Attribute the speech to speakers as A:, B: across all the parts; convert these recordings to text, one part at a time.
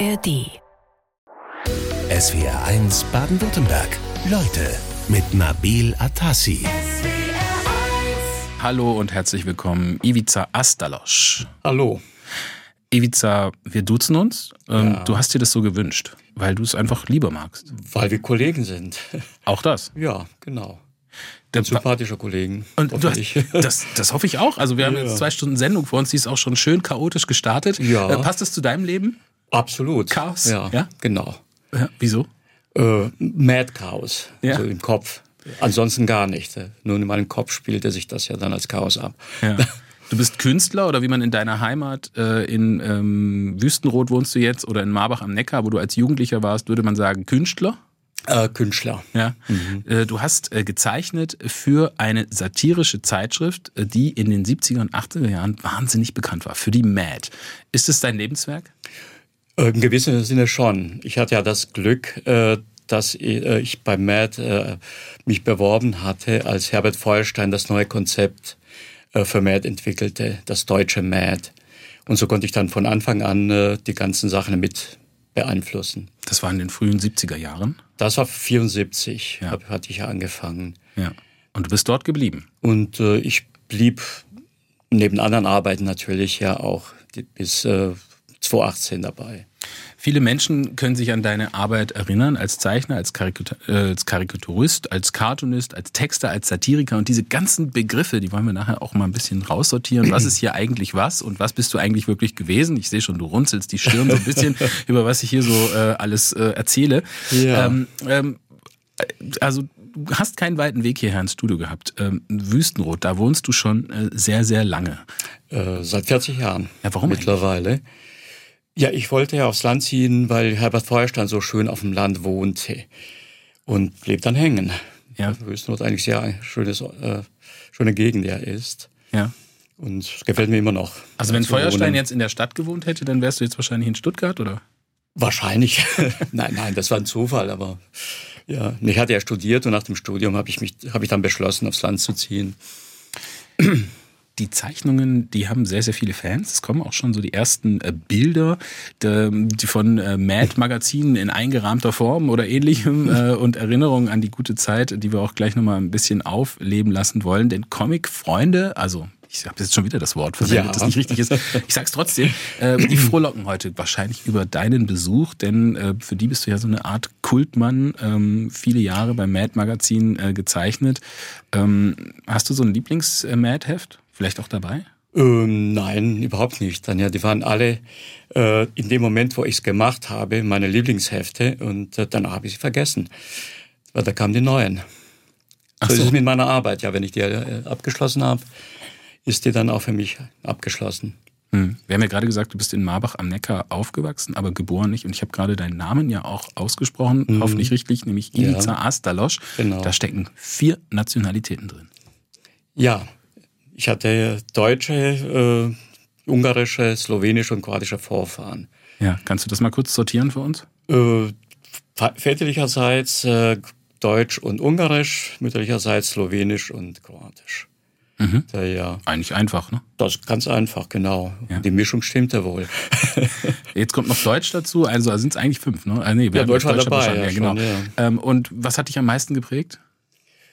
A: ARD.
B: SWR 1 Baden-Württemberg. Leute mit Nabil Atassi.
C: Hallo und herzlich willkommen, Ivica Astalosch.
D: Hallo.
C: Ivica, wir duzen uns. Ähm,
D: Ja.
C: Du hast dir das so gewünscht, weil du es einfach lieber magst.
D: Weil wir Kollegen sind.
C: Auch das.
D: Ja, genau.
C: Der-
D: Sympathische Kollegen.
C: Und du hast, das, das hoffe ich auch. Also wir haben
D: Ja.
C: jetzt zwei Stunden Sendung vor uns, die ist auch schon schön chaotisch gestartet.
D: Ja.
C: Äh, passt es zu deinem Leben?
D: Absolut.
C: Chaos?
D: Ja,
C: Ja?
D: genau.
C: Ja, wieso?
D: Äh, Mad Chaos.
C: Ja.
D: So im Kopf. Ansonsten gar nicht. Nur in meinem Kopf spielte sich das ja dann als Chaos ab.
C: Ja. Du bist Künstler oder wie man in deiner Heimat äh, in ähm, Wüstenrot wohnst du jetzt oder in Marbach am Neckar, wo du als Jugendlicher warst, würde man sagen Künstler.
D: Äh, Künstler.
C: Ja. Äh, Du hast äh, gezeichnet für eine satirische Zeitschrift, äh, die in den 70er und 80er Jahren wahnsinnig bekannt war, für die Mad. Ist es dein Lebenswerk?
D: Äh, Im gewissen Sinne schon. Ich hatte ja das Glück, äh, dass äh, ich bei MAD äh, mich beworben hatte, als Herbert Feuerstein das neue Konzept äh, für MAD entwickelte, das deutsche MAD. Und so konnte ich dann von Anfang an äh, die ganzen Sachen mit beeinflussen.
C: Das war in den frühen 70er Jahren.
D: Das war 74,
C: Ja.
D: hatte ich ja angefangen.
C: Ja. Und du bist dort geblieben.
D: Und äh, ich blieb neben anderen Arbeiten natürlich ja auch bis äh, 2018 dabei.
C: Viele Menschen können sich an deine Arbeit erinnern, als Zeichner, als, Karikatur, äh, als Karikaturist, als Cartoonist, als Texter, als Satiriker und diese ganzen Begriffe, die wollen wir nachher auch mal ein bisschen raussortieren. Was ist hier eigentlich was und was bist du eigentlich wirklich gewesen? Ich sehe schon, du runzelst die Stirn so ein bisschen über was ich hier so äh, alles äh, erzähle.
D: Ja.
C: Ähm, ähm, also du hast keinen weiten Weg hierher ins Studio gehabt. Ähm, Wüstenrot, da wohnst du schon äh, sehr, sehr lange.
D: Äh, seit 40 Jahren.
C: Ja, warum
D: Mittlerweile. Ja, ich wollte ja aufs Land ziehen, weil Herbert Feuerstein so schön auf dem Land wohnte. Und blieb dann hängen.
C: Ja.
D: Wüstenrot eigentlich sehr ein schönes, äh, schöne Gegend, der ist.
C: Ja.
D: Und es gefällt mir immer noch.
C: Also wenn Feuerstein
D: wohnen.
C: jetzt in der Stadt gewohnt hätte, dann wärst du jetzt wahrscheinlich in Stuttgart, oder?
D: Wahrscheinlich. nein, nein, das war ein Zufall, aber ja. Ich hatte ja studiert und nach dem Studium habe ich mich, habe ich dann beschlossen, aufs Land zu ziehen.
C: Die Zeichnungen, die haben sehr, sehr viele Fans. Es kommen auch schon so die ersten äh, Bilder de, die von äh, Mad-Magazinen in eingerahmter Form oder ähnlichem äh, und Erinnerungen an die gute Zeit, die wir auch gleich nochmal ein bisschen aufleben lassen wollen. Denn Comic-Freunde, also ich habe jetzt schon wieder das Wort verwendet,
D: Ja.
C: das nicht richtig ist. Ich sag's trotzdem. Äh, die frohlocken heute wahrscheinlich über deinen Besuch, denn äh, für die bist du ja so eine Art Kultmann, ähm, viele Jahre beim Mad-Magazin äh, gezeichnet. Ähm, hast du so ein Lieblings-Mad-Heft? Vielleicht auch dabei?
D: Ähm, nein, überhaupt nicht. Dann ja, die waren alle äh, in dem Moment, wo ich es gemacht habe, meine Lieblingshefte und äh, danach habe ich sie vergessen. Weil da kamen die neuen.
C: Ach
D: so,
C: so.
D: ist es mit meiner Arbeit. Ja, wenn ich die äh, abgeschlossen habe, ist die dann auch für mich abgeschlossen.
C: Hm. Wir haben ja gerade gesagt, du bist in Marbach am Neckar aufgewachsen, aber geboren nicht. Und ich habe gerade deinen Namen ja auch ausgesprochen, hoffentlich richtig, nämlich
D: Mhm. Ja.
C: Ivica Astalosch.
D: Genau.
C: Da stecken vier Nationalitäten drin.
D: Ja, ich hatte deutsche, äh, ungarische, slowenische und kroatische Vorfahren.
C: Ja, kannst du das mal kurz sortieren für uns?
D: Äh, väterlicherseits äh, Deutsch und Ungarisch, mütterlicherseits Slowenisch und Kroatisch.
C: Mhm.
D: Da, ja,
C: Eigentlich einfach, ne?
D: das ist ganz einfach, genau.
C: Ja.
D: Die Mischung stimmte wohl.
C: Jetzt kommt noch Deutsch dazu, also sind es eigentlich fünf, ne? Ah, nee,
D: Ja, Deutsch war dabei, ja,
C: ja, genau.
D: schon,
C: Ähm, und was hat dich am meisten geprägt?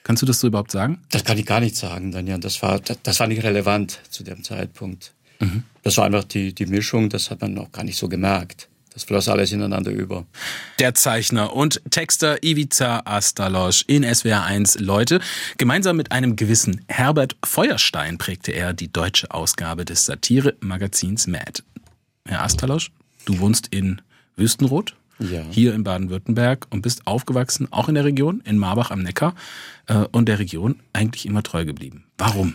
C: Kannst du das so überhaupt sagen?
D: Das kann ich gar nicht sagen, dann ja. Das war, das, das war nicht relevant zu dem Zeitpunkt.
C: Mhm.
D: Das war einfach die, die Mischung, das hat man auch gar nicht so gemerkt. Das floss alles ineinander über.
C: Der Zeichner und Texter Ivica Astalosch in SWR1 Leute. Gemeinsam mit einem gewissen Herbert Feuerstein prägte er die deutsche Ausgabe des Satire-Magazins Mad. Herr Astalosch, du wohnst in Wüstenrot,
D: Ja.
C: hier in Baden-Württemberg und bist aufgewachsen, auch in der Region, in Marbach am Neckar äh, und der Region eigentlich immer treu geblieben. Warum?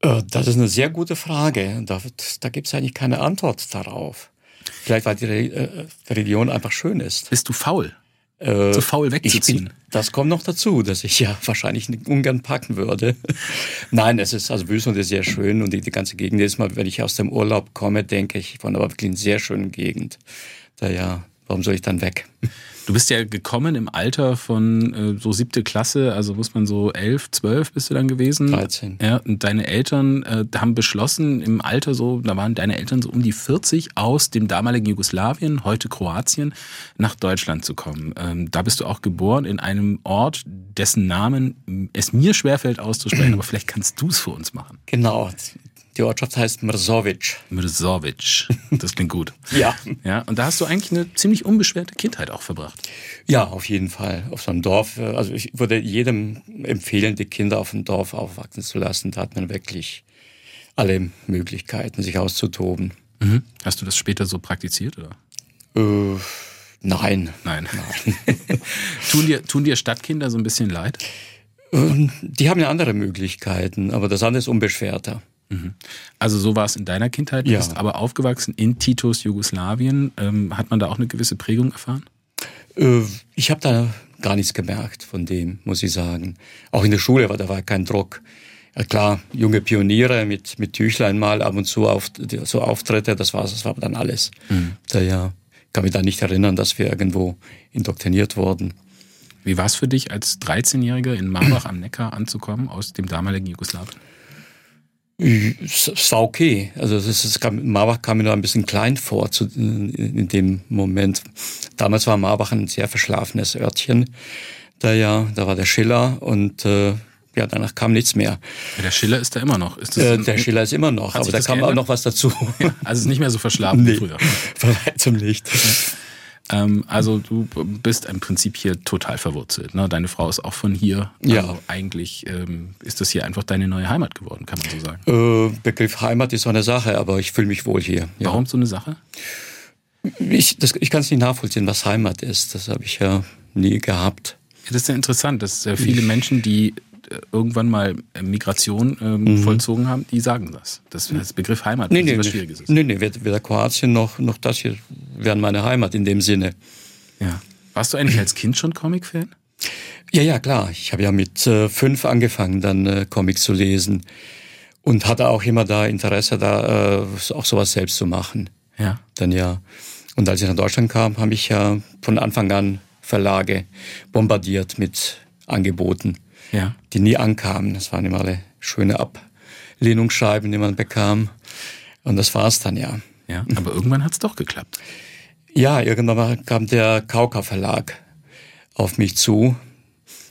D: Äh, Das ist eine sehr gute Frage. Da, da gibt es eigentlich keine Antwort darauf. Vielleicht, weil die Re äh, Region einfach schön ist.
C: Bist du faul?
D: Äh,
C: Zu faul wegzuziehen?
D: bin, das kommt noch dazu, dass ich ja wahrscheinlich ungern packen würde. Nein, es ist also Wüsten ist sehr schön und die, die ganze Gegend ist mal, wenn ich aus dem Urlaub komme, denke ich von aber wirklich einer sehr schönen Gegend. Da ja warum soll ich dann weg?
C: Du bist ja gekommen im Alter von äh, so siebte Klasse, also muss man so elf, zwölf bist du dann gewesen.
D: 13.
C: Ja, und deine Eltern äh, haben beschlossen, im Alter so, da waren deine Eltern so um die 40 aus dem damaligen Jugoslawien, heute Kroatien, nach Deutschland zu kommen. Ähm, da bist du auch geboren in einem Ort, dessen Namen es mir schwerfällt auszusprechen, aber vielleicht kannst du es für uns machen.
D: Genau. Die Ortschaft heißt Mrzovic.
C: Mrzovic. Das klingt gut.
D: Ja.
C: Ja, und da hast du eigentlich eine ziemlich unbeschwerte Kindheit auch verbracht.
D: Ja, auf jeden Fall. Auf so einem Dorf. äh, Also ich würde jedem empfehlen, die Kinder auf dem Dorf aufwachsen zu lassen. Da hat man wirklich alle Möglichkeiten, sich auszutoben.
C: Mhm. Hast du das später so praktiziert oder?
D: Äh, nein.
C: Nein. tun, dir, tun dir Stadtkinder so ein bisschen leid?
D: Ähm, Die haben ja andere Möglichkeiten, aber das andere ist unbeschwerter.
C: Also so war es in deiner Kindheit, du
D: Ja.
C: bist aber aufgewachsen in Titos Jugoslawien. Ähm, hat man da auch eine gewisse Prägung erfahren?
D: Äh, Ich habe da gar nichts gemerkt von dem, muss ich sagen. Auch in der Schule war da war kein Druck. Ja, klar, junge Pioniere mit, mit Tüchlein mal ab und zu auf, so Auftritte, das war das war dann alles. Da ja, kann mich da nicht erinnern, dass wir irgendwo indoktriniert wurden.
C: Wie war es für dich, als 13-Jähriger in Marbach am Neckar anzukommen aus dem damaligen Jugoslawien?
D: Es war okay. Also es ist, kam, Marbach kam mir nur ein bisschen klein vor zu, in, dem Moment. Damals war Marbach ein sehr verschlafenes Örtchen. Da ja, da war der Schiller und äh, ja, danach kam nichts mehr.
C: Ja, der Schiller ist da immer noch.
D: Äh, der Schiller ist immer noch, aber da kam auch
C: geändert?
D: noch was dazu.
C: also es ist nicht mehr so verschlafen wie
D: Nee,
C: früher.
D: bei weitem nicht.
C: Ähm, also du bist im Prinzip hier total verwurzelt. Ne? Deine Frau ist auch von hier.
D: Ja.
C: Also eigentlich ähm, ist das hier einfach deine neue Heimat geworden, kann man so sagen.
D: Äh, Begriff Heimat ist so eine Sache, aber ich fühle mich wohl hier. Ja.
C: Warum so eine Sache?
D: Ich, das, ich kann es nicht nachvollziehen, was Heimat ist. Das habe ich ja nie gehabt.
C: Ja, das ist ja interessant, dass äh, viele Menschen, die irgendwann mal äh, Migration ähm, vollzogen haben, die sagen das. Das, das Begriff Heimat
D: Mhm. Nee, nee,
C: was Schwieriges ist.
D: nee, nee, weder, weder Kroatien noch, noch das hier wären meine Heimat in dem Sinne.
C: Ja. Warst du eigentlich als Kind schon Comic-Fan?
D: Ja, ja, klar. Ich habe ja mit äh, fünf angefangen, dann äh, Comics zu lesen und hatte auch immer da Interesse, da äh, auch sowas selbst zu machen.
C: Ja.
D: Dann ja. Und als ich nach Deutschland kam, habe ich ja von Anfang an Verlage bombardiert mit Angeboten,
C: Ja.
D: die nie ankamen. Das waren immer alle schöne Ablehnungsschreiben, die man bekam. Und das war's dann ja.
C: Ja. Aber irgendwann hat es doch geklappt.
D: Ja, irgendwann kam der Kauka Verlag auf mich zu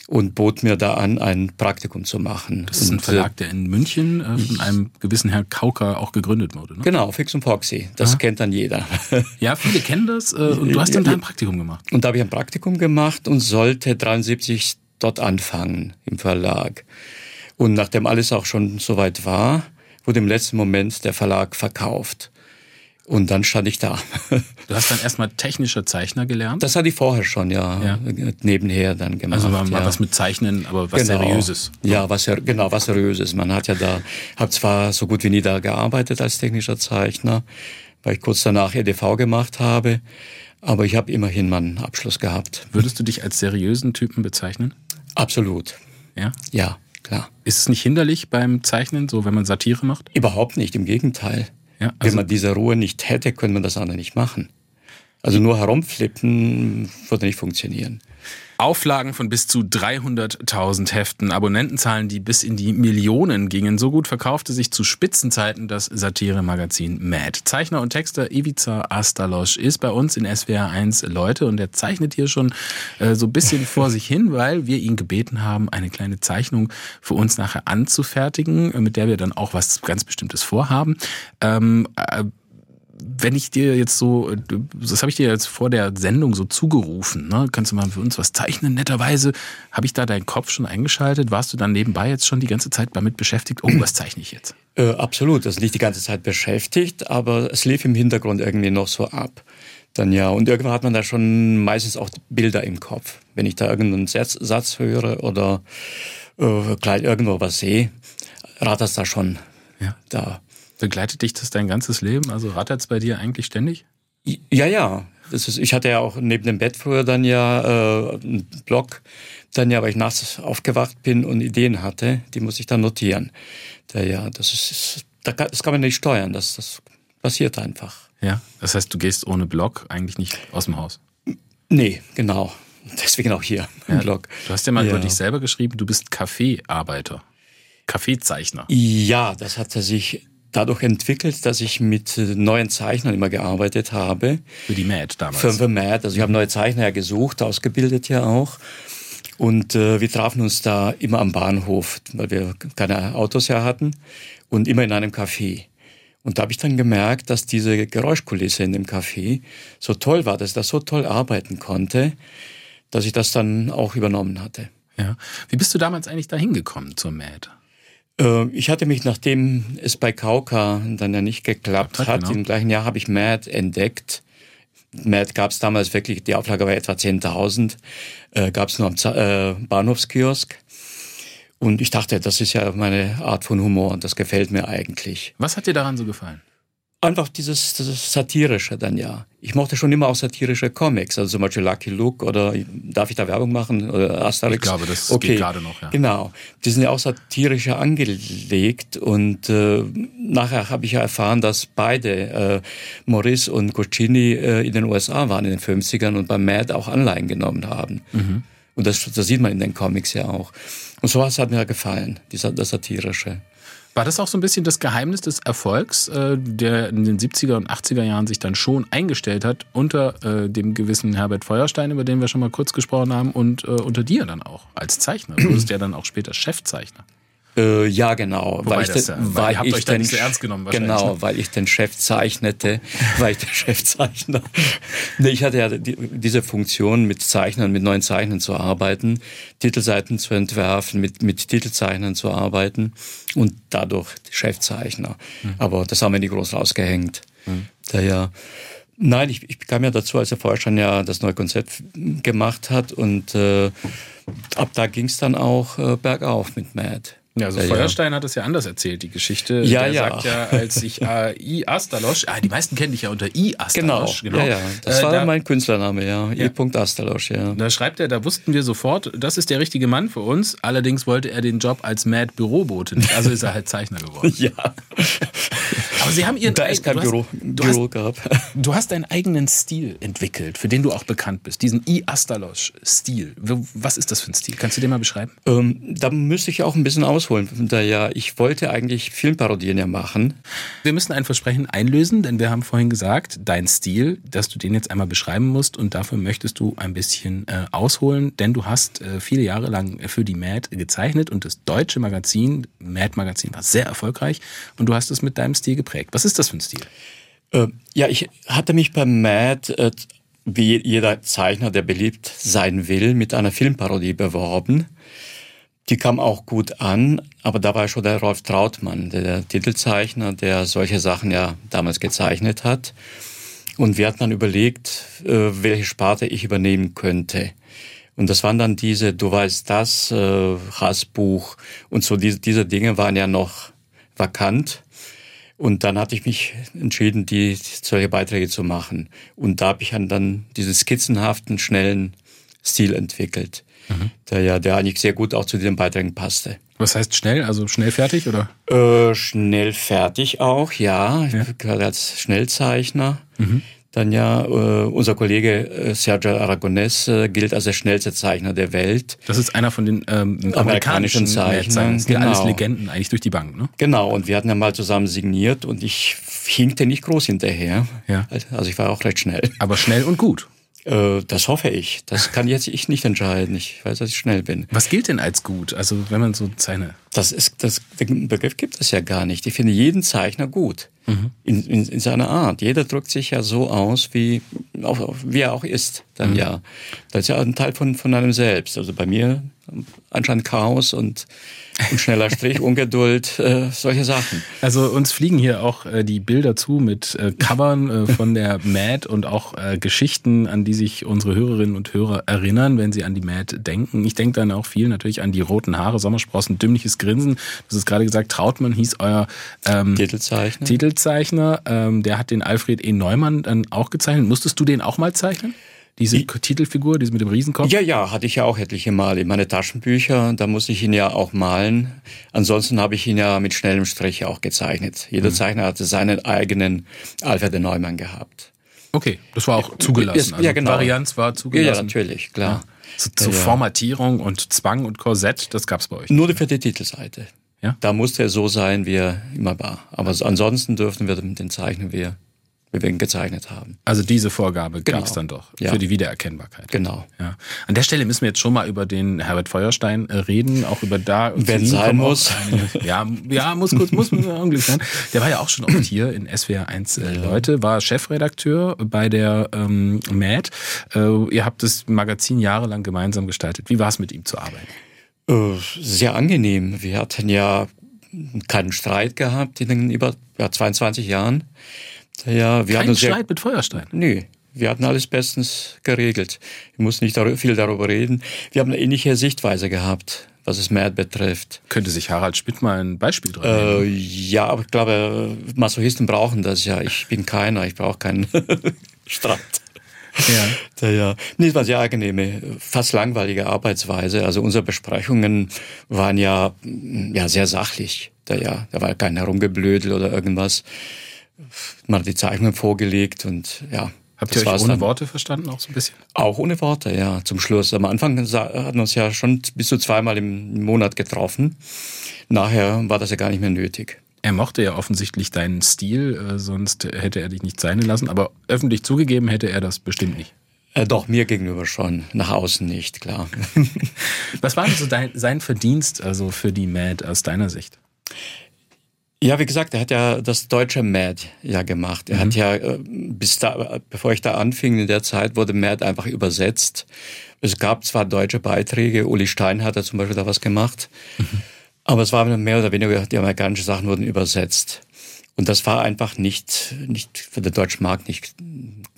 D: und bot mir da an, ein Praktikum zu machen.
C: Das ist ein
D: Und,
C: Verlag, der in München äh, von einem gewissen Herr Kauker auch gegründet wurde.
D: Äh,
C: Ne?
D: genau, Fix und Foxy. Das kennt dann jeder.
C: Ja, viele kennen das. Äh, und du hast dann da ein Praktikum gemacht.
D: Und da habe ich ein Praktikum gemacht und sollte 73 dort anfangen im Verlag. Und nachdem alles auch schon soweit war, wurde im letzten Moment der Verlag verkauft. Und dann stand ich da.
C: Du hast dann erstmal technischer Zeichner gelernt.
D: Das hatte ich vorher schon, ja,
C: Ja.
D: nebenher dann gemacht.
C: also war mal
D: ja.
C: was mit Zeichnen, aber was
D: Genau.
C: Seriöses.
D: Ja, was genau, was Seriöses. Man hat ja da, habe zwar so gut wie nie da gearbeitet als technischer Zeichner, weil ich kurz danach EDV gemacht habe, aber ich habe immerhin meinen Abschluss gehabt.
C: Würdest du dich als seriösen Typen bezeichnen?
D: Absolut.
C: Ja.
D: Ja, klar.
C: Ist es nicht hinderlich beim Zeichnen, so wenn man Satire macht?
D: Überhaupt nicht, im Gegenteil.
C: Ja,
D: Wenn
C: also-
D: man diese Ruhe nicht hätte, könnte man das andere nicht machen. Also nur herumflippen würde nicht funktionieren.
C: Auflagen von bis zu 300.000 Heften, Abonnentenzahlen, die bis in die Millionen gingen. So gut verkaufte sich zu Spitzenzeiten das Satire-Magazin Mad. Zeichner und Texter Ivica Astalosch ist bei uns in SWR 1 Leute und er zeichnet hier schon äh, so ein bisschen vor sich hin, weil wir ihn gebeten haben, eine kleine Zeichnung für uns nachher anzufertigen, mit der wir dann auch was ganz Bestimmtes vorhaben. Ähm, äh, wenn ich dir jetzt so, das habe ich dir jetzt vor der Sendung so zugerufen, ne? kannst du mal für uns was zeichnen? Netterweise habe ich da deinen Kopf schon eingeschaltet. Warst du dann nebenbei jetzt schon die ganze Zeit damit beschäftigt? Oh, was zeichne ich jetzt?
D: Äh, absolut, ist nicht die ganze Zeit beschäftigt, aber es lief im Hintergrund irgendwie noch so ab. Dann ja, und irgendwann hat man da schon meistens auch Bilder im Kopf. Wenn ich da irgendeinen Satz, Satz höre oder äh, gleich irgendwo was sehe, rattert das da schon
C: Ja.
D: da.
C: Begleitet dich das dein ganzes Leben? Also rattert es bei dir eigentlich ständig?
D: Ja, ja. Ist, ich hatte ja auch neben dem Bett früher dann ja äh, einen Blog, dann ja, weil ich nachts aufgewacht bin und Ideen hatte, die muss ich dann notieren. Da, ja, das ist, da kann, das kann man nicht steuern, das, das passiert einfach.
C: Ja. Das heißt, du gehst ohne Blog eigentlich nicht aus dem Haus.
D: Nee, genau. Deswegen auch hier im
C: Ja,
D: Blog.
C: Du hast ja mal
D: Ja.
C: über dich selber geschrieben, du bist Kaffeearbeiter. Kaffeezeichner.
D: Ja, das hat sich dadurch entwickelt, dass ich mit äh, neuen Zeichnern immer gearbeitet habe.
C: Für die Mad damals.
D: Für The Mad. Also ich habe neue Zeichner ja gesucht, ausgebildet ja auch. Und äh, wir trafen uns da immer am Bahnhof, weil wir keine Autos ja hatten und immer in einem Café. Und da habe ich dann gemerkt, dass diese Geräuschkulisse in dem Café so toll war, dass ich das so toll arbeiten konnte, dass ich das dann auch übernommen hatte.
C: Ja. Wie bist du damals eigentlich da hingekommen zur Mad?
D: Äh, Ich hatte mich, nachdem es bei Kauka dann ja nicht geklappt
C: Hat,
D: hat,
C: genau.
D: im gleichen Jahr habe ich Mad entdeckt. Mad gab es damals wirklich, die Auflage war etwa 10.000, äh, gab es nur am Za- äh, Bahnhofskiosk. Und ich dachte, das ist ja meine Art von Humor und das gefällt mir eigentlich.
C: Was hat dir daran so gefallen?
D: Einfach dieses, dieses Satirische dann ja. Ich mochte schon immer auch satirische Comics, also zum Beispiel Lucky Luke oder darf ich da Werbung machen? Oder Asterix?
C: Ich glaube, das geht gerade noch, ja.
D: Genau. Die sind ja auch satirischer angelegt und äh, nachher habe ich ja erfahren, dass beide, äh, Maurice und Goscinny, äh, in den USA waren in den 50ern und beim Mad auch Anleihen genommen haben.
C: Mhm.
D: Und das, das sieht man in den Comics ja auch. Und sowas hat mir gefallen, dieser, das Satirische.
C: War das auch so ein bisschen das Geheimnis des Erfolgs, äh, der in den 70er und 80er Jahren sich dann schon eingestellt hat, unter äh, dem gewissen Herbert Feuerstein, über den wir schon mal kurz gesprochen haben, und äh, unter dir dann auch als Zeichner? Du wurdest ja dann auch später Chefzeichner.
D: Äh, ja, genau.
C: Wobei
D: ich
C: das ja- weil ihr habt
D: ich
C: euch
D: den-
C: nicht so ernst genommen
D: Genau,
C: ne?
D: weil ich den Chef zeichnete, war ich der Chefzeichner. nee, ich hatte ja die, diese Funktion, mit Zeichnern, mit neuen Zeichnern zu arbeiten, Titelseiten zu entwerfen, mit, mit Titelzeichnern zu arbeiten und dadurch Chefzeichner.
C: Mhm.
D: Aber das haben wir nie groß rausgehängt. Daher, nein, ich, ich kam ja dazu, als der Vorstand ja das neue Konzept gemacht hat und äh, ab da ging es dann auch äh, bergauf mit Mad.
C: Ja, also
D: Ja,
C: Feuerstein hat es ja anders erzählt, die Geschichte.
D: Ja,
C: Der
D: ja.
C: sagt ja, als ich äh, I. Astalosch, ah, die meisten kennen dich ja unter I.
D: Genau,
C: Astalosch.
D: Ja, ja. Das
C: Äh,
D: war
C: da,
D: mein Künstlername, ja.
C: Ja.
D: E. Astalosch, ja.
C: Da schreibt er, da wussten wir sofort, das ist der richtige Mann für uns. Allerdings wollte er den Job als Mad Bürobote nicht. Also ist er halt Zeichner geworden.
D: Ja,
C: Aber Sie haben Ihren
D: da es kein
C: du
D: Büro,
C: Hast, du,
D: Büro
C: hast,
D: gab.
C: du hast deinen eigenen Stil entwickelt, für den du auch bekannt bist. Diesen I. Astalosch-Stil. Was ist das für ein Stil? Kannst du den mal beschreiben?
D: Ähm, da müsste ich auch ein bisschen ausholen. Da ja, ich wollte eigentlich Filmparodien ja machen.
C: Wir müssen ein Versprechen einlösen, denn wir haben vorhin gesagt, dein Stil, dass du den jetzt einmal beschreiben musst und dafür möchtest du ein bisschen äh, ausholen, denn du hast äh, viele Jahre lang für die Mad gezeichnet und das deutsche Magazin, Mad Magazin, war sehr erfolgreich und du hast es mit deinem Stil geprägt. Was ist das für ein Stil?
D: Äh, ja, ich hatte mich beim Mad, äh, wie jeder Zeichner, der beliebt sein will, mit einer Filmparodie beworben. Die kam auch gut an, aber da war schon der Rolf Trautmann, der, Titelzeichner, der solche Sachen ja damals gezeichnet hat. Und wir hatten dann überlegt, äh, welche Sparte ich übernehmen könnte. Und das waren dann diese, du weißt das, äh, Hassbuch und so, diese, diese Dinge waren ja noch vakant. Und dann hatte ich mich entschieden, die solche Beiträge zu machen. Und da habe ich dann, dann diesen skizzenhaften, schnellen Stil entwickelt, der ja, der eigentlich sehr gut auch zu den Beiträgen passte.
C: Was heißt schnell? Also schnell fertig oder?
D: Äh, schnell fertig auch, ja. Ich gehöre als Schnellzeichner. Dann ja, äh, unser Kollege äh, Sergio Aragonés äh, gilt als der schnellste Zeichner der Welt.
C: Das ist einer von den ähm, amerikanischen
D: Amerikanischen
C: Zeichnern. Das sind ja alles
D: genau.
C: Legenden eigentlich durch die Bank, ne?
D: Genau, und wir hatten ja mal zusammen signiert und ich hinkte nicht groß hinterher.
C: Ja.
D: Also ich war auch recht schnell.
C: Aber schnell und gut.
D: Äh, das hoffe ich. Das kann jetzt ich nicht entscheiden. Ich weiß, dass ich schnell bin.
C: Was gilt denn als gut? Also wenn man so seine
D: Das ist, das, den Begriff gibt es ja gar nicht. Ich finde jeden Zeichner gut.
C: Mhm.
D: In, in, in seiner Art. Jeder drückt sich ja so aus, wie, auch, wie er auch ist. Dann
C: Mhm.
D: ja. Das ist ja ein Teil von, von einem selbst. Also bei mir anscheinend Chaos und, und schneller Strich, Ungeduld, äh, solche Sachen.
C: Also uns fliegen hier auch äh, die Bilder zu mit äh, Covern äh, von der Mad und auch äh, Geschichten, an die sich unsere Hörerinnen und Hörer erinnern, wenn sie an die Mad denken. Ich denke dann auch viel natürlich an die roten Haare, Sommersprossen, dümmliches Grinsen. Du hast gerade gesagt, Trautmann hieß euer ähm,
D: Titelzeichner.
C: Titelzeichner. Ähm, der hat den Alfred E. Neumann dann auch gezeichnet. Musstest du den auch mal zeichnen? Diese Titelfigur, diese mit dem Riesenkopf?
D: Ja, ja, hatte ich ja auch etliche Mal in meine Taschenbücher. Da muss ich ihn ja auch malen. Ansonsten habe ich ihn ja mit schnellem Strich auch gezeichnet. Jeder Zeichner hatte seinen eigenen Alfred de Neumann gehabt.
C: Okay, das war auch zugelassen.
D: Also ja, genau.
C: Varianz war zugelassen.
D: Ja, natürlich, klar. Ja.
C: Zu, zu ja, Formatierung und Zwang und Korsett, das gab es bei euch.
D: Nur für die Titelseite. Ja? Da musste er so sein, wie er immer war. Aber ansonsten dürften wir den zeichnen, wie er wir ihn gezeichnet haben.
C: Also diese Vorgabe genau. gab es dann doch
D: ja.
C: für die Wiedererkennbarkeit.
D: Genau.
C: Ja. An der Stelle müssen wir jetzt schon mal über den Herbert Feuerstein äh, reden, auch über da.
D: Wenn sein muss.
C: ja, ja, muss kurz, muss irgendwie sein. Der war ja auch schon oft hier in SWR 1 äh, Leute, war Chefredakteur bei der ähm, MAD. Äh, ihr habt das Magazin jahrelang gemeinsam gestaltet. Wie war es mit ihm zu arbeiten?
D: Äh, sehr angenehm. Wir hatten ja keinen Streit gehabt in den über ja, 22 Jahren.
C: Ja, wir Kein hatten Streit sehr, mit Feuerstein?
D: Nö, wir hatten alles bestens geregelt. Ich muss nicht viel darüber reden. Wir haben eine ähnliche Sichtweise gehabt, was es Mad betrifft.
C: Könnte sich Harald Schmidt mal ein Beispiel dran
D: äh, Ja, aber ich glaube, Masochisten brauchen das ja. Ich bin keiner, ich brauche keinen Streit. Ja. ja. Nee, es war sehr angenehme, fast langweilige Arbeitsweise. Also unsere Besprechungen waren ja, ja sehr sachlich. Da, ja, da war kein Herumgeblödel oder irgendwas man hat die Zeichnungen vorgelegt und ja.
C: Habt ihr euch ohne dann. Worte verstanden auch so ein bisschen?
D: Auch ohne Worte, ja, zum Schluss. Am Anfang hatten wir uns ja schon bis zu zweimal im Monat getroffen. Nachher war das ja gar nicht mehr nötig.
C: Er mochte ja offensichtlich deinen Stil, äh, sonst hätte er dich nicht sein lassen, aber öffentlich zugegeben hätte er das bestimmt nicht.
D: Äh, doch, mir gegenüber schon, nach außen nicht, klar.
C: Was war denn so dein, sein Verdienst also für die Mad aus deiner Sicht?
D: Ja, wie gesagt, er hat ja das deutsche Mad ja gemacht. Er mhm. hat ja, äh, bis da, bevor ich da anfing, in der Zeit wurde Mad einfach übersetzt. Es gab zwar deutsche Beiträge, Uli Stein hat da zum Beispiel da was gemacht, mhm. aber es war mehr oder weniger, die amerikanischen Sachen wurden übersetzt. Und das war einfach nicht, nicht für den deutschen Markt nicht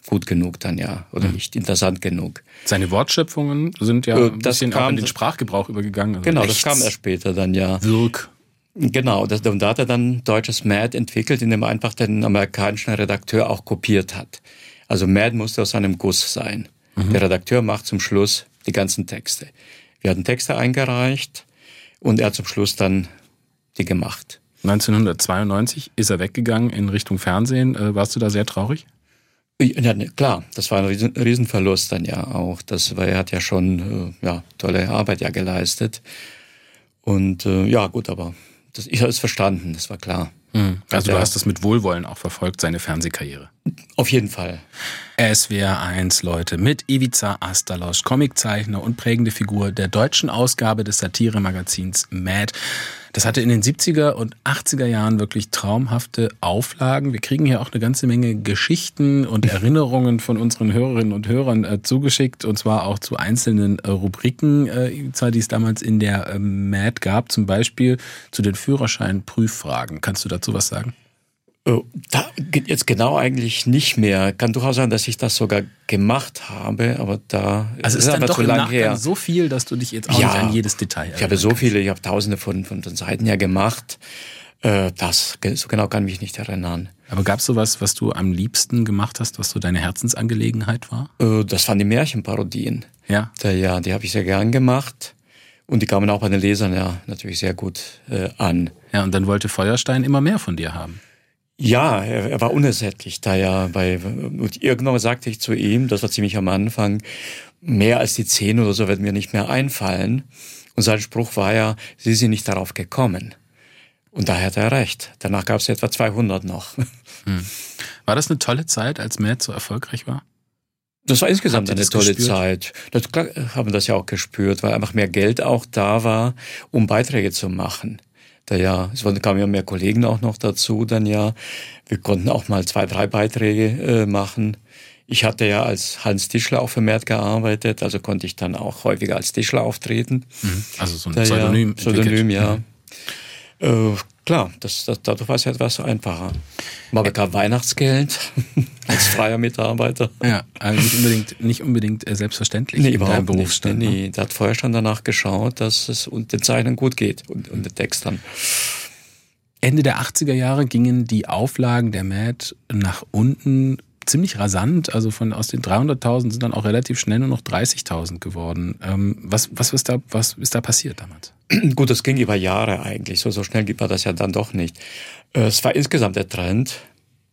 D: gut genug dann ja oder mhm. nicht interessant genug.
C: Seine Wortschöpfungen sind ja äh, ein bisschen kam, auch in den Sprachgebrauch übergegangen.
D: Also genau, das kam erst später dann ja.
C: Wirk.
D: Genau, das, und da hat er dann deutsches MAD entwickelt, indem er einfach den amerikanischen Redakteur auch kopiert hat. Also MAD musste aus einem Guss sein. Mhm. Der Redakteur macht zum Schluss die ganzen Texte. Wir hatten Texte eingereicht und er hat zum Schluss dann die gemacht.
C: 1992 ist er weggegangen in Richtung Fernsehen. Äh, warst du da sehr traurig?
D: Ja, ne, klar, das war ein Riesen, Riesenverlust dann ja auch. Das, weil er hat ja schon äh, ja, tolle Arbeit ja geleistet. Und äh, ja, gut, aber das, ich habe es verstanden, das war klar.
C: Mhm. Also du hast das mit Wohlwollen auch verfolgt, seine Fernsehkarriere.
D: Auf jeden Fall.
C: SWR 1 Leute mit Ivica Astalos, Comiczeichner und prägende Figur der deutschen Ausgabe des Satiremagazins Mad. Das hatte in den 70er und 80er Jahren wirklich traumhafte Auflagen. Wir kriegen hier auch eine ganze Menge Geschichten und Erinnerungen von unseren Hörerinnen und Hörern äh, zugeschickt und zwar auch zu einzelnen äh, Rubriken, äh, die es damals in der äh, MAD gab, zum Beispiel zu den Führerschein-Prüffragen. Kannst du dazu was sagen?
D: Äh, da geht jetzt genau eigentlich nicht mehr. Kann durchaus sein, dass ich das sogar gemacht habe, aber da
C: also ist, ist dann doch im Nachgang her. so viel, dass du dich jetzt auch ja, nicht an jedes Detail.
D: Ich habe so viele, ich habe tausende von, von den Seiten ja gemacht. Äh, das so genau kann mich nicht erinnern.
C: Aber gab es sowas, was du am liebsten gemacht hast, was so deine Herzensangelegenheit war?
D: Äh, das waren die Märchenparodien.
C: Ja.
D: Ja, die habe ich sehr gern gemacht. Und die kamen auch bei den Lesern ja natürlich sehr gut an.
C: Ja, und dann wollte Feuerstein immer mehr von dir haben.
D: Ja, er, er war unersättlich, da ja bei, und irgendwann sagte ich zu ihm, das war ziemlich am Anfang, mehr als die zehn oder so werden mir nicht mehr einfallen. Und sein Spruch war ja, Sie sind nicht darauf gekommen. Und da hat er recht. Danach gab es etwa 200 noch. Hm.
C: War das eine tolle Zeit, als Matt so erfolgreich war?
D: Das war insgesamt eine tolle gespürt? Zeit. Das haben das ja auch gespürt, weil einfach mehr Geld auch da war, um Beiträge zu machen da ja, es kamen ja mehr Kollegen auch noch dazu dann ja. Wir konnten auch mal zwei, drei Beiträge äh, machen. Ich hatte ja als Hans Tischler auch vermehrt gearbeitet, also konnte ich dann auch häufiger als Tischler auftreten.
C: Mhm. Also so ein da, Pseudonym.
D: Ja, Pseudonym, ja. Mhm. Äh, klar, das, das, dadurch war es etwas einfacher. Man bekam Weihnachtsgeld als freier Mitarbeiter.
C: Ja, also nicht unbedingt, nicht unbedingt äh, selbstverständlich
D: nee, in deinem Berufsstand. Nicht. Nee, ne? da hat vorher schon danach geschaut, dass es den Zeichnern gut geht und, und den Textern.
C: Ende der 80er Jahre gingen die Auflagen der MAD nach unten ziemlich rasant. Also von aus den 300.000 sind dann auch relativ schnell nur noch 30.000 geworden. Ähm, was, was, ist da, was ist da passiert damals?
D: Gut, das ging über Jahre eigentlich. So, so schnell war das ja dann doch nicht. Äh, es war insgesamt der Trend.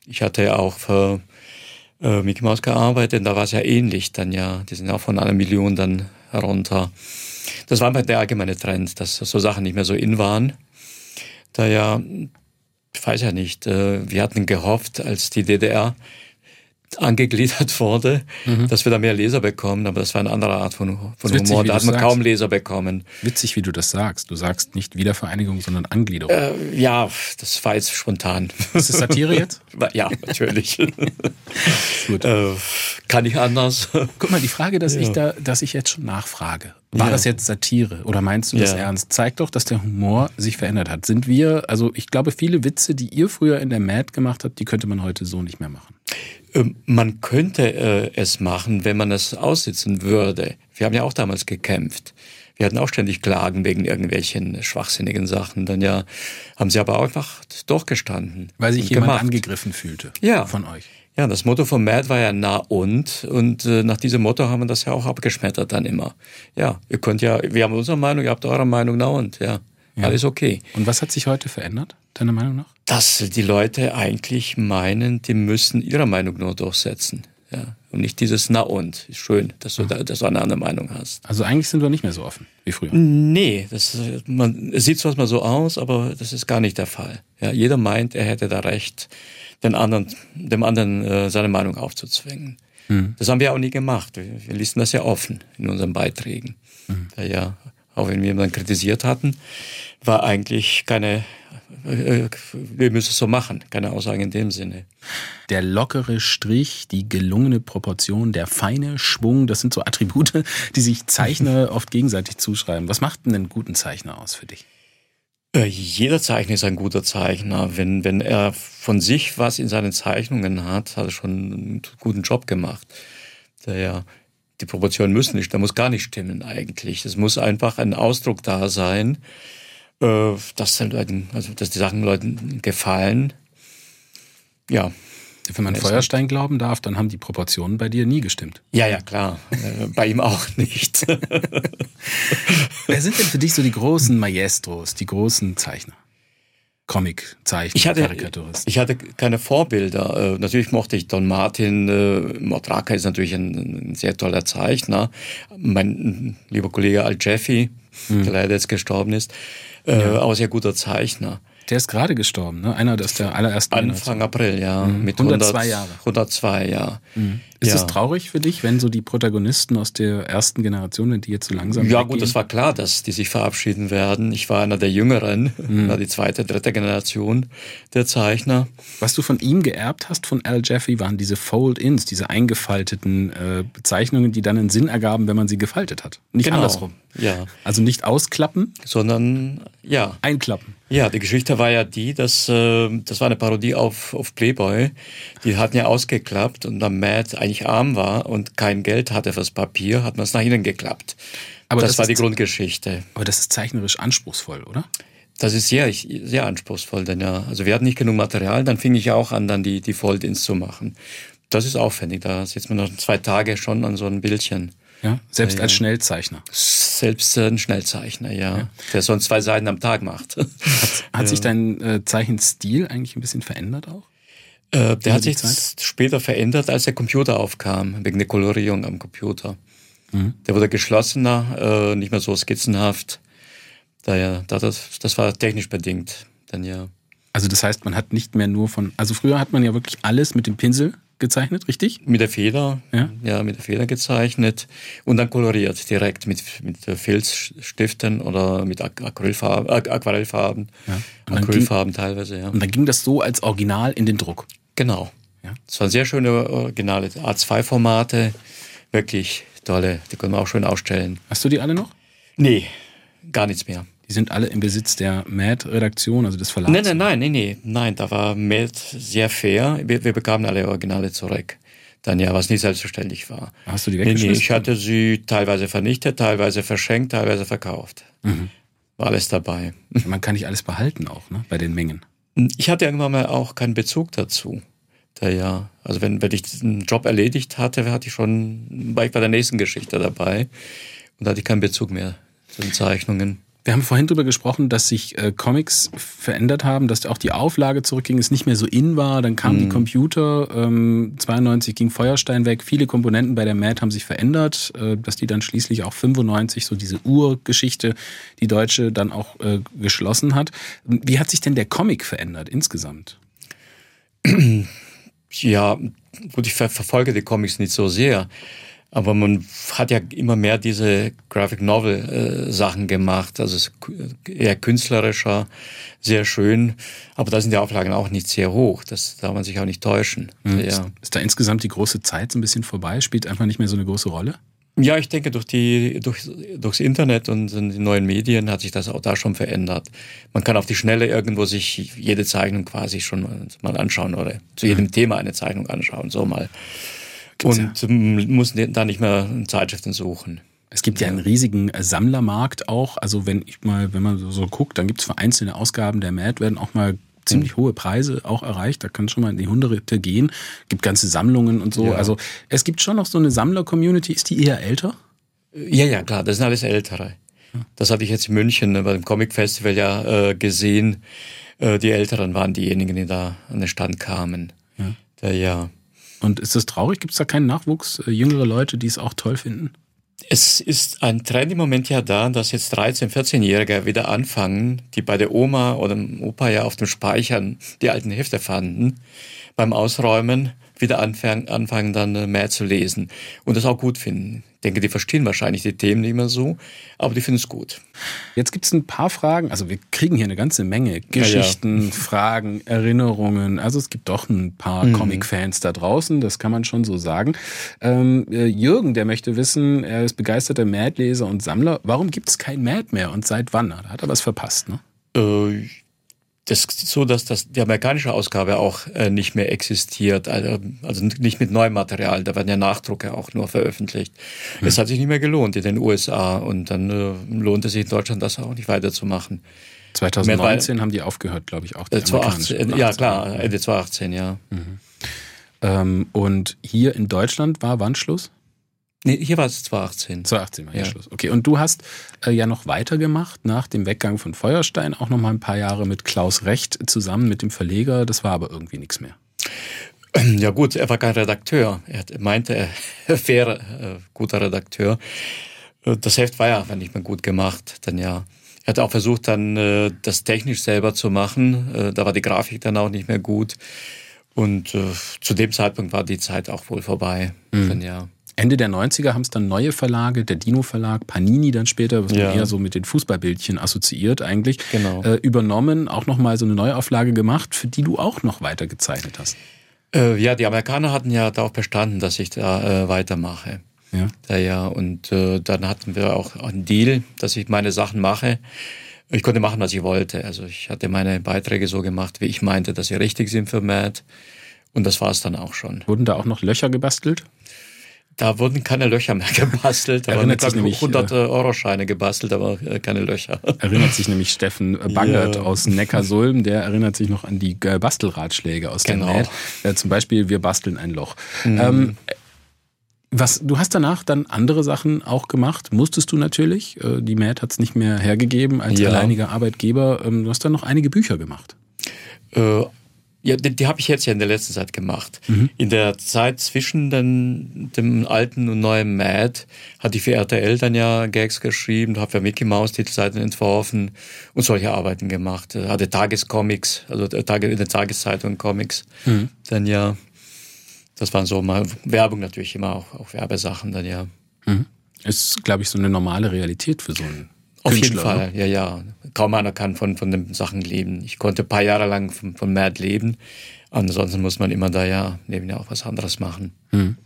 D: Ich hatte ja auch für, äh, Mickey Mouse gearbeitet. Da war es ja ähnlich dann ja. Die sind auch von einer Million dann herunter. Das war der allgemeine Trend, dass so Sachen nicht mehr so in waren. Da ja, ich weiß ja nicht, äh, wir hatten gehofft, als die DDR angegliedert wurde, mhm. dass wir da mehr Leser bekommen, aber das war eine andere Art von, von witzig, Humor. Da hat man sagst. kaum Leser bekommen.
C: Witzig, wie du das sagst. Du sagst nicht Wiedervereinigung, sondern Angliederung.
D: Äh, ja, das war jetzt spontan.
C: Ist das Satire jetzt?
D: ja, natürlich. Gut. Äh, kann ich anders.
C: Guck mal, die Frage, dass ja. ich da, dass ich jetzt schon nachfrage. War ja. das jetzt Satire oder meinst du das ja. ernst? Zeigt doch, dass der Humor sich verändert hat. Sind wir, also ich glaube, viele Witze, die ihr früher in der Mad gemacht habt, die könnte man heute so nicht mehr machen.
D: Ähm, man könnte äh, es machen, wenn man es aussitzen würde. Wir haben ja auch damals gekämpft. Wir hatten auch ständig Klagen wegen irgendwelchen schwachsinnigen Sachen. Dann ja haben sie aber auch einfach durchgestanden.
C: Weil sich jemand gemacht. angegriffen fühlte
D: ja.
C: von euch.
D: Ja, das Motto von Mad war ja na und und äh, nach diesem Motto haben wir das ja auch abgeschmettert dann immer. Ja, ihr könnt ja, wir haben unsere Meinung, ihr habt eure Meinung, na und ja, ja. alles okay.
C: Und was hat sich heute verändert, deiner Meinung nach?
D: Dass die Leute eigentlich meinen, die müssen ihre Meinung nur durchsetzen. Ja, und nicht dieses Na und. Ist schön, dass du, da, dass du eine andere Meinung hast.
C: Also eigentlich sind wir nicht mehr so offen wie früher.
D: Nee, das, man, es sieht zwar mal so aus, aber das ist gar nicht der Fall. Ja, jeder meint, er hätte da recht den anderen, dem anderen äh, seine Meinung aufzuzwingen. Mhm. Das haben wir auch nie gemacht. Wir, wir ließen das ja offen in unseren Beiträgen. Mhm. Da ja, auch wenn wir jemanden kritisiert hatten, war eigentlich keine, äh, wir müssen es so machen, keine Aussage in dem Sinne.
C: Der lockere Strich, die gelungene Proportion, der feine Schwung, das sind so Attribute, die sich Zeichner oft gegenseitig zuschreiben. Was macht denn einen guten Zeichner aus für dich?
D: Äh, jeder Zeichner ist ein guter Zeichner. Wenn, wenn er von sich was in seinen Zeichnungen hat, hat er schon einen guten Job gemacht. Der, die Proportionen müssen nicht, da muss gar nicht stimmen eigentlich. Es muss einfach ein Ausdruck da sein, äh, dass, den Leuten, also, dass die Sachen Leuten gefallen. Ja,
C: wenn man Feuerstein glauben darf, dann haben die Proportionen bei dir nie gestimmt.
D: Ja, ja, klar. Äh, bei ihm auch nicht.
C: Wer sind denn für dich so die großen Maestros, die großen Zeichner? Comic-Zeichner,
D: ich hatte, Karikaturisten. Ich hatte keine Vorbilder. Äh, natürlich mochte ich Don Martin. Äh, Modraka ist natürlich ein, ein, sehr toller Zeichner. Mein lieber Kollege Al Jeffy, hm. der leider jetzt gestorben ist, äh, ja. auch sehr guter Zeichner.
C: Der ist gerade gestorben, ne? Einer aus der allerersten
D: Anfang April, ja.
C: Mhm. Mit 102 100, Jahre.
D: 102, ja.
C: Mhm. Ist es traurig für dich, wenn so die Protagonisten aus der ersten Generation, wenn die jetzt so langsam
D: Ja weggehen? gut, es war klar, dass die sich verabschieden werden. Ich war einer der Jüngeren, mhm. war die zweite, dritte Generation der Zeichner.
C: Was du von ihm geerbt hast, von Al Jeffrey, waren diese Fold-Ins, diese eingefalteten äh, Bezeichnungen, die dann einen Sinn ergaben, wenn man sie gefaltet hat. Nicht genau. andersrum.
D: Ja.
C: Also nicht ausklappen,
D: sondern ja.
C: Einklappen.
D: Ja, die Geschichte war ja die, dass äh, das war eine Parodie auf, auf Playboy. Die hatten ja ausgeklappt und dann Matt eigentlich arm war und kein Geld hatte fürs Papier, hat man es nach innen geklappt. Aber das, das war die Grundgeschichte.
C: Aber das ist zeichnerisch anspruchsvoll, oder?
D: Das ist sehr, sehr anspruchsvoll, denn ja, also wir hatten nicht genug Material, dann fing ich auch an, dann die, die Fold-ins zu machen. Das ist aufwendig, da sitzt man noch zwei Tage schon an so einem Bildchen.
C: Ja, selbst ja, als Schnellzeichner.
D: Selbst ein Schnellzeichner, ja, ja. Der sonst zwei Seiten am Tag macht. Hat,
C: hat ja. sich dein äh, Zeichenstil eigentlich ein bisschen verändert auch?
D: Äh, der hat sich später verändert, als der Computer aufkam, wegen der Kolorierung am Computer. Mhm. Der wurde geschlossener, äh, nicht mehr so skizzenhaft. Daher, das, das war technisch bedingt. Dann ja.
C: Also das heißt, man hat nicht mehr nur von, also früher hat man ja wirklich alles mit dem Pinsel gezeichnet, richtig?
D: Mit der Feder, ja, ja mit der Feder gezeichnet und dann koloriert direkt mit, mit Filzstiften oder mit Acrylfarben, Aquarellfarben, ja. Acrylfarben ging, teilweise, ja.
C: Und dann ging das so als Original in den Druck?
D: Genau. Ja. Das waren sehr schöne originale A2-Formate, wirklich tolle, die können wir auch schön ausstellen.
C: Hast du die alle noch?
D: Nee, gar nichts mehr.
C: Die sind alle im Besitz der MAD-Redaktion, also des Verlags?
D: Nein, nein, nein, nein, nein, nein, da war MAD sehr fair. Wir, wir bekamen alle Originale zurück. Dann ja, was nicht selbstverständlich war.
C: Hast du die weggeschmissen? Nee, nee,
D: ich hatte sie teilweise vernichtet, teilweise verschenkt, teilweise verkauft. Mhm. War alles dabei.
C: Man kann nicht alles behalten auch, ne, bei den Mengen.
D: Ich hatte irgendwann mal auch keinen Bezug dazu. Da ja, also wenn, wenn ich diesen Job erledigt hatte, hatte ich schon, war ich bei der nächsten Geschichte dabei und da hatte ich keinen Bezug mehr zu den Zeichnungen.
C: Wir haben vorhin darüber gesprochen, dass sich äh, Comics verändert haben, dass auch die Auflage zurückging, es nicht mehr so in war. Dann kamen mhm. die Computer, ähm, 92 ging Feuerstein weg. Viele Komponenten bei der Mad haben sich verändert, äh, dass die dann schließlich auch 95 so diese Urgeschichte, die Deutsche dann auch äh, geschlossen hat. Wie hat sich denn der Comic verändert insgesamt?
D: Ja, gut, ich ver verfolge die Comics nicht so sehr. Aber man hat ja immer mehr diese Graphic Novel äh, Sachen gemacht, also eher künstlerischer, sehr schön. Aber da sind die Auflagen auch nicht sehr hoch. Das darf man sich auch nicht täuschen.
C: Mhm. Ja. Ist da insgesamt die große Zeit so ein bisschen vorbei? Spielt einfach nicht mehr so eine große Rolle?
D: Ja, ich denke, durch die, durch, durchs Internet und die neuen Medien hat sich das auch da schon verändert. Man kann auf die Schnelle irgendwo sich jede Zeichnung quasi schon mal anschauen oder zu jedem mhm. Thema eine Zeichnung anschauen, so mal und ja. muss da nicht mehr Zeitschriften suchen.
C: Es gibt ja einen riesigen Sammlermarkt auch. Also wenn ich mal, wenn man so guckt, dann gibt es für einzelne Ausgaben der Mad werden auch mal ziemlich hm. hohe Preise auch erreicht. Da kann schon mal in die Hunderte gehen. Gibt ganze Sammlungen und so. Ja. Also es gibt schon noch so eine Sammler-Community. Ist die eher älter?
D: Ja, ja, klar. Das sind alles Ältere. Das hatte ich jetzt in München ne, beim Comic Festival ja äh, gesehen. Äh, die Älteren waren diejenigen, die da an den Stand kamen. Ja. Da, ja.
C: Und ist das traurig? Gibt es da keinen Nachwuchs, äh, jüngere Leute, die es auch toll finden?
D: Es ist ein Trend im Moment ja da, dass jetzt 13-, 14-Jährige wieder anfangen, die bei der Oma oder dem Opa ja auf dem Speichern die alten Hefte fanden, beim Ausräumen wieder anfangen, anfangen dann äh, mehr zu lesen und das auch gut finden. Ich denke, die verstehen wahrscheinlich die Themen nicht mehr so, aber die finden es gut.
C: Jetzt gibt es ein paar Fragen, also wir kriegen hier eine ganze Menge Geschichten, ja, ja. Fragen, Erinnerungen. Also es gibt doch ein paar mhm. Comic-Fans da draußen, das kann man schon so sagen. Ähm, äh, Jürgen, der möchte wissen, er ist begeisterter Mad-Leser und Sammler. Warum gibt es kein Mad mehr und seit wann? Da hat er was verpasst, ne?
D: Äh, das ist so, dass das, die amerikanische Ausgabe auch äh, nicht mehr existiert, also, also nicht mit neuem Material, da werden ja Nachdrucke auch nur veröffentlicht. Hm. Es hat sich nicht mehr gelohnt in den USA und dann äh, lohnt es sich in Deutschland das auch nicht weiterzumachen.
C: 2019 Mehr, haben die aufgehört, glaube ich, auch. Die
D: 2018, ja, klar, Ende 2018, ja. Mhm.
C: Ähm, und hier in Deutschland war wann Schluss?
D: Nee, hier war es 2018.
C: 2018 war ja. Schluss. Okay, und du hast äh, ja noch weitergemacht nach dem Weggang von Feuerstein, auch noch mal ein paar Jahre mit Klaus Recht zusammen mit dem Verleger. Das war aber irgendwie nichts mehr.
D: Ja gut, er war kein Redakteur. Er meinte, er wäre äh, guter Redakteur. Äh, das Heft war ja nicht mehr gut gemacht, dann ja. Er hat auch versucht, dann äh, das technisch selber zu machen. Äh, da war die Grafik dann auch nicht mehr gut. Und äh, zu dem Zeitpunkt war die Zeit auch wohl vorbei. Mhm. Dann, ja.
C: Ende der 90er haben es dann neue Verlage, der Dino Verlag, Panini dann später, was ja. man eher so mit den Fußballbildchen assoziiert eigentlich, genau. äh, übernommen, auch nochmal so eine Neuauflage gemacht, für die du auch noch weiter gezeichnet hast.
D: Äh, ja, die Amerikaner hatten ja darauf bestanden, dass ich da äh, weitermache. Ja. ja, ja. Und äh, dann hatten wir auch einen Deal, dass ich meine Sachen mache. Ich konnte machen, was ich wollte. Also ich hatte meine Beiträge so gemacht, wie ich meinte, dass sie richtig sind für Matt. Und das war es dann auch schon.
C: Wurden da auch noch Löcher gebastelt?
D: Da wurden keine Löcher mehr gebastelt. Da Erinnert waren nämlich 100 äh, Euro-Scheine gebastelt, aber äh, keine Löcher.
C: Erinnert sich nämlich Steffen Bangert ja. aus Neckarsulm, der erinnert sich noch an die äh, Bastelratschläge aus genau. der Welt. Zum Beispiel, wir basteln ein Loch. Mhm. Ähm, was, du hast danach dann andere Sachen auch gemacht, musstest du natürlich. Die Mad hat es nicht mehr hergegeben als ja. alleiniger Arbeitgeber. Ähm, du hast dann noch einige Bücher gemacht.
D: Äh, ja, die, die habe ich jetzt ja in der letzten Zeit gemacht. Mhm. In der Zeit zwischen den, dem alten und neuen Mad hatte ich für RTL dann ja Gags geschrieben, habe für Mickey Mouse Titelseiten entworfen und solche Arbeiten gemacht. Hatte Tagescomics, also Tage, in der Tageszeitung Comics. Mhm. Dann ja, das waren so mal Werbung natürlich immer auch, auch Werbesachen dann ja.
C: Mhm. Ist, glaube ich, so eine normale Realität für so einen
D: auf Künstler, jeden Fall, ne? ja, ja. Kaum einer kann von, von den Sachen leben. Ich konnte ein paar Jahre lang von, von Mad leben. Ansonsten muss man immer da ja nebenher auch was anderes machen. Hm.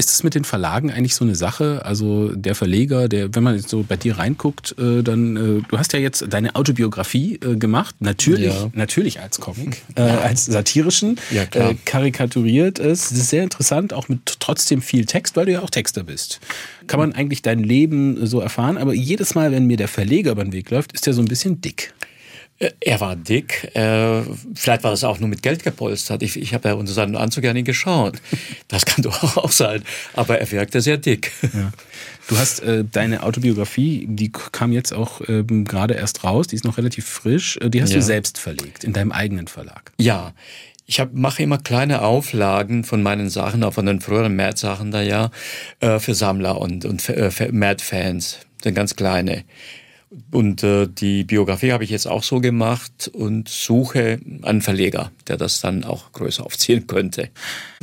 C: Ist es mit den Verlagen eigentlich so eine Sache? Also der Verleger, der, wenn man jetzt so bei dir reinguckt, äh, dann, äh, du hast ja jetzt deine Autobiografie äh, gemacht, natürlich, ja. natürlich als Comic, äh, als satirischen, ja, äh, karikaturiert ist. Das ist sehr interessant, auch mit trotzdem viel Text, weil du ja auch Texter bist. Kann man eigentlich dein Leben so erfahren, aber jedes Mal, wenn mir der Verleger über den Weg läuft, ist der so ein bisschen dick.
D: Er war dick. Äh, vielleicht war das auch nur mit Geld gepolstert. Ich, ich habe ja unter seinen Anzug ja nie geschaut. Das kann doch auch sein. Aber er wirkte sehr dick. Ja.
C: Du hast äh, deine Autobiografie, die kam jetzt auch ähm, gerade erst raus. Die ist noch relativ frisch. Äh, die hast ja. du selbst verlegt in deinem eigenen Verlag.
D: Ja. Ich hab, mache immer kleine Auflagen von meinen Sachen, auch von den früheren Mad-Sachen da ja, äh, für Sammler und, und äh, Mad-Fans. Sind ganz kleine. Und äh, die Biografie habe ich jetzt auch so gemacht und suche einen Verleger, der das dann auch größer aufziehen könnte.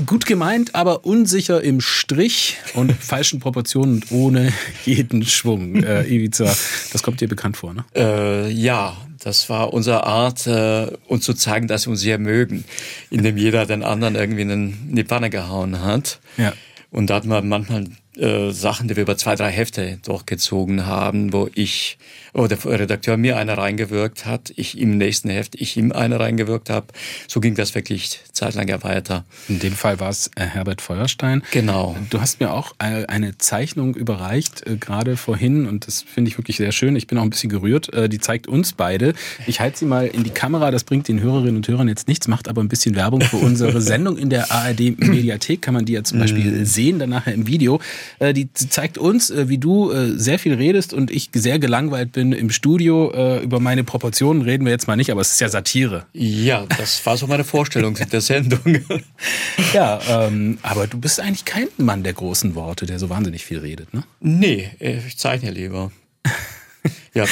C: Gut gemeint, aber unsicher im Strich und falschen Proportionen und ohne jeden Schwung. Äh, Ivica, das kommt dir bekannt vor, ne?
D: Äh, ja, das war unsere Art, äh, uns zu zeigen, dass wir uns sehr mögen, indem jeder den anderen irgendwie in die Pfanne gehauen hat. Ja. Und da hat man manchmal äh, Sachen, die wir über zwei, drei Hefte durchgezogen haben, wo ich, wo der Redakteur mir eine reingewirkt hat, ich im nächsten Heft, ich ihm eine reingewirkt habe. So ging das wirklich zeitlang ja weiter.
C: In dem Fall war es äh, Herbert Feuerstein.
D: Genau.
C: Du hast mir auch äh, eine Zeichnung überreicht, gerade vorhin, und das finde ich wirklich sehr schön. Ich bin auch ein bisschen gerührt. Die zeigt uns beide. Ich halte sie mal in die Kamera, das bringt den Hörerinnen und Hörern jetzt nichts, macht aber ein bisschen Werbung für unsere Sendung in der ARD-Mediathek, kann man die ja zum Beispiel mhm. sehen, dann nachher im Video. Äh, die zeigt uns, äh, wie du äh, sehr viel redest und ich sehr gelangweilt bin im Studio. Über meine Proportionen reden wir jetzt mal nicht, aber es ist ja Satire.
D: Ja, das war so meine Vorstellung der Sendung.
C: ja, ähm, aber du bist eigentlich kein Mann der großen Worte, der so wahnsinnig viel redet, ne?
D: Nee, ich zeichne lieber. Ja,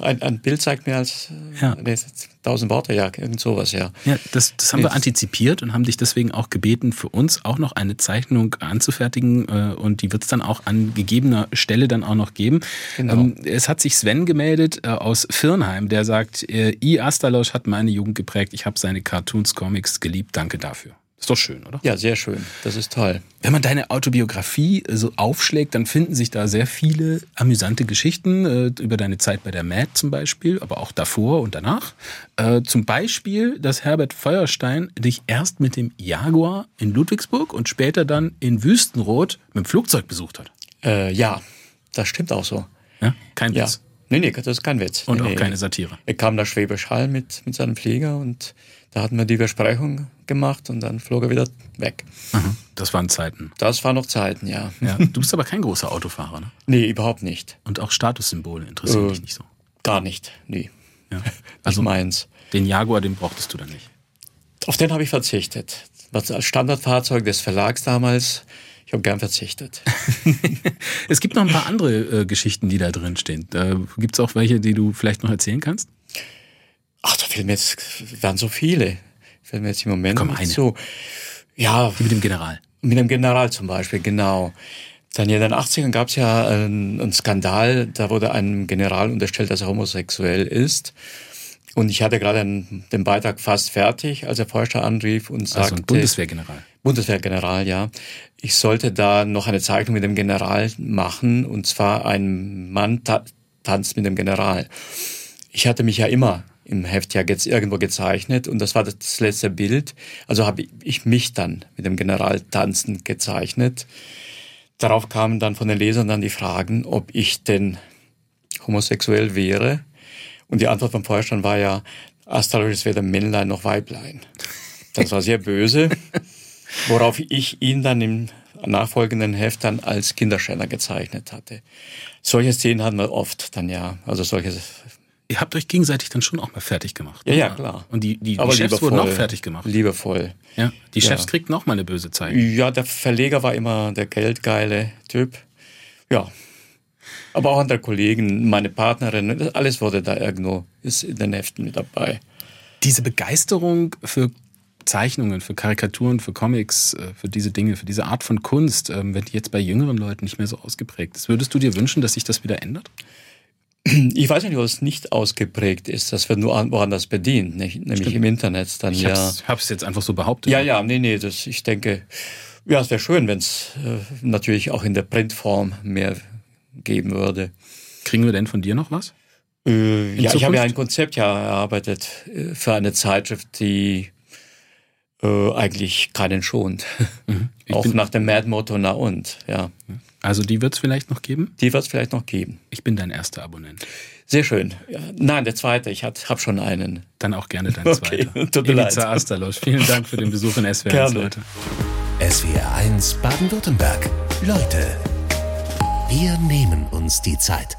D: ein, ein, Bild zeigt mehr als ja. nee, tausend Worte, ja, irgend sowas, ja.
C: Ja, das, das haben wir antizipiert und haben dich deswegen auch gebeten, für uns auch noch eine Zeichnung anzufertigen äh, und die wird es dann auch an gegebener Stelle dann auch noch geben. Genau. Ähm, es hat sich Sven gemeldet äh, aus Firnheim, der sagt, äh, I. Astalosch hat meine Jugend geprägt, ich habe seine Cartoons, Comics geliebt, danke dafür. Ist doch schön, oder?
D: Ja, sehr schön. Das ist toll.
C: Wenn man deine Autobiografie so aufschlägt, dann finden sich da sehr viele amüsante Geschichten äh, über deine Zeit bei der MAD zum Beispiel, aber auch davor und danach. Äh, zum Beispiel, dass Herbert Feuerstein dich erst mit dem Jaguar in Ludwigsburg und später dann in Wüstenrot mit dem Flugzeug besucht hat.
D: Äh, ja, das stimmt auch so.
C: Ja, kein
D: Witz. Ja. Nee, nee, das ist kein Witz.
C: Und
D: nee,
C: auch
D: nee.
C: keine Satire.
D: Er kam nach Schwäbisch Hall mit, mit seinem Flieger und da hatten wir die Besprechung gemacht und dann flog er wieder weg.
C: Aha, das waren Zeiten.
D: Das waren noch Zeiten, ja.
C: ja. Du bist aber kein großer Autofahrer, ne?
D: Nee, überhaupt nicht.
C: Und auch Statussymbole interessieren äh, dich nicht so?
D: Gar nicht, nee.
C: Ja. Also meins. Den Jaguar, den brauchtest du dann nicht?
D: Auf den habe ich verzichtet. Was als Standardfahrzeug des Verlags damals, ich habe gern verzichtet.
C: es gibt noch ein paar andere äh, Geschichten, die da drin stehen. Äh, gibt es auch welche, die du vielleicht noch erzählen kannst?
D: Ach, da fehlen mir jetzt, waren so viele. Fällt mir jetzt im Moment
C: Komm, eine.
D: so. Ja.
C: Wie mit dem General.
D: Mit dem General zum Beispiel, genau. Dann in den 80ern gab es ja einen, einen, Skandal, da wurde einem General unterstellt, dass er homosexuell ist. Und ich hatte gerade den Beitrag fast fertig, als er Forscher anrief und sagte... Also ein
C: Bundeswehrgeneral.
D: Bundeswehrgeneral, ja. Ich sollte da noch eine Zeichnung mit dem General machen, und zwar ein Mann ta tanzt mit dem General. Ich hatte mich ja immer im Heft ja jetzt irgendwo gezeichnet und das war das letzte Bild. Also habe ich mich dann mit dem General tanzend gezeichnet. Darauf kamen dann von den Lesern dann die Fragen, ob ich denn homosexuell wäre. Und die Antwort vom Vorstand war ja, astrologisch weder Männlein noch Weiblein. Das war sehr böse, worauf ich ihn dann im nachfolgenden Heft dann als Kinderschänder gezeichnet hatte. Solche Szenen hatten wir oft dann ja, also solche
C: Ihr habt euch gegenseitig dann schon auch mal fertig gemacht.
D: Ja, ja, klar.
C: Und die, die, die Chefs wurden auch fertig gemacht.
D: Liebevoll.
C: Ja, die Chefs ja. kriegten auch mal eine böse Zeit.
D: Ja, der Verleger war immer der geldgeile Typ. Ja. Aber auch andere Kollegen, meine Partnerin, alles wurde da irgendwo, ist in den Heften mit dabei.
C: Diese Begeisterung für Zeichnungen, für Karikaturen, für Comics, äh, für diese Dinge, für diese Art von Kunst, ähm, wenn die jetzt bei jüngeren Leuten nicht mehr so ausgeprägt ist, würdest du dir wünschen, dass sich das wieder ändert?
D: Ich weiß nicht, ob es nicht ausgeprägt ist. Das wird nur woanders bedient, nicht? nämlich Stimmt. im Internet. Dann,
C: ich
D: ja.
C: habe es jetzt einfach so behauptet.
D: Ja, ja, nee, nee, das, ich denke, ja, es wäre schön, wenn es äh, natürlich auch in der Printform mehr geben würde.
C: Kriegen wir denn von dir noch was?
D: Äh, ja, ich habe ja ein Konzept ja erarbeitet äh, für eine Zeitschrift, die Äh, eigentlich keinen schont.
C: Mhm.
D: Auch nach dem Mad-Motto, na und, ja.
C: Also die wird es vielleicht noch geben?
D: Die wird es vielleicht noch geben.
C: Ich bin dein erster Abonnent.
D: Sehr schön. Nein, der zweite, ich habe schon einen.
C: Dann auch gerne dein
D: Okay,
C: zweiter.
D: tut mir leid.
C: Astalos, vielen Dank für den Besuch in SWR1,
D: Gerne.
C: Leute.
B: SWR 1 Baden-Württemberg. Leute, wir nehmen uns die Zeit.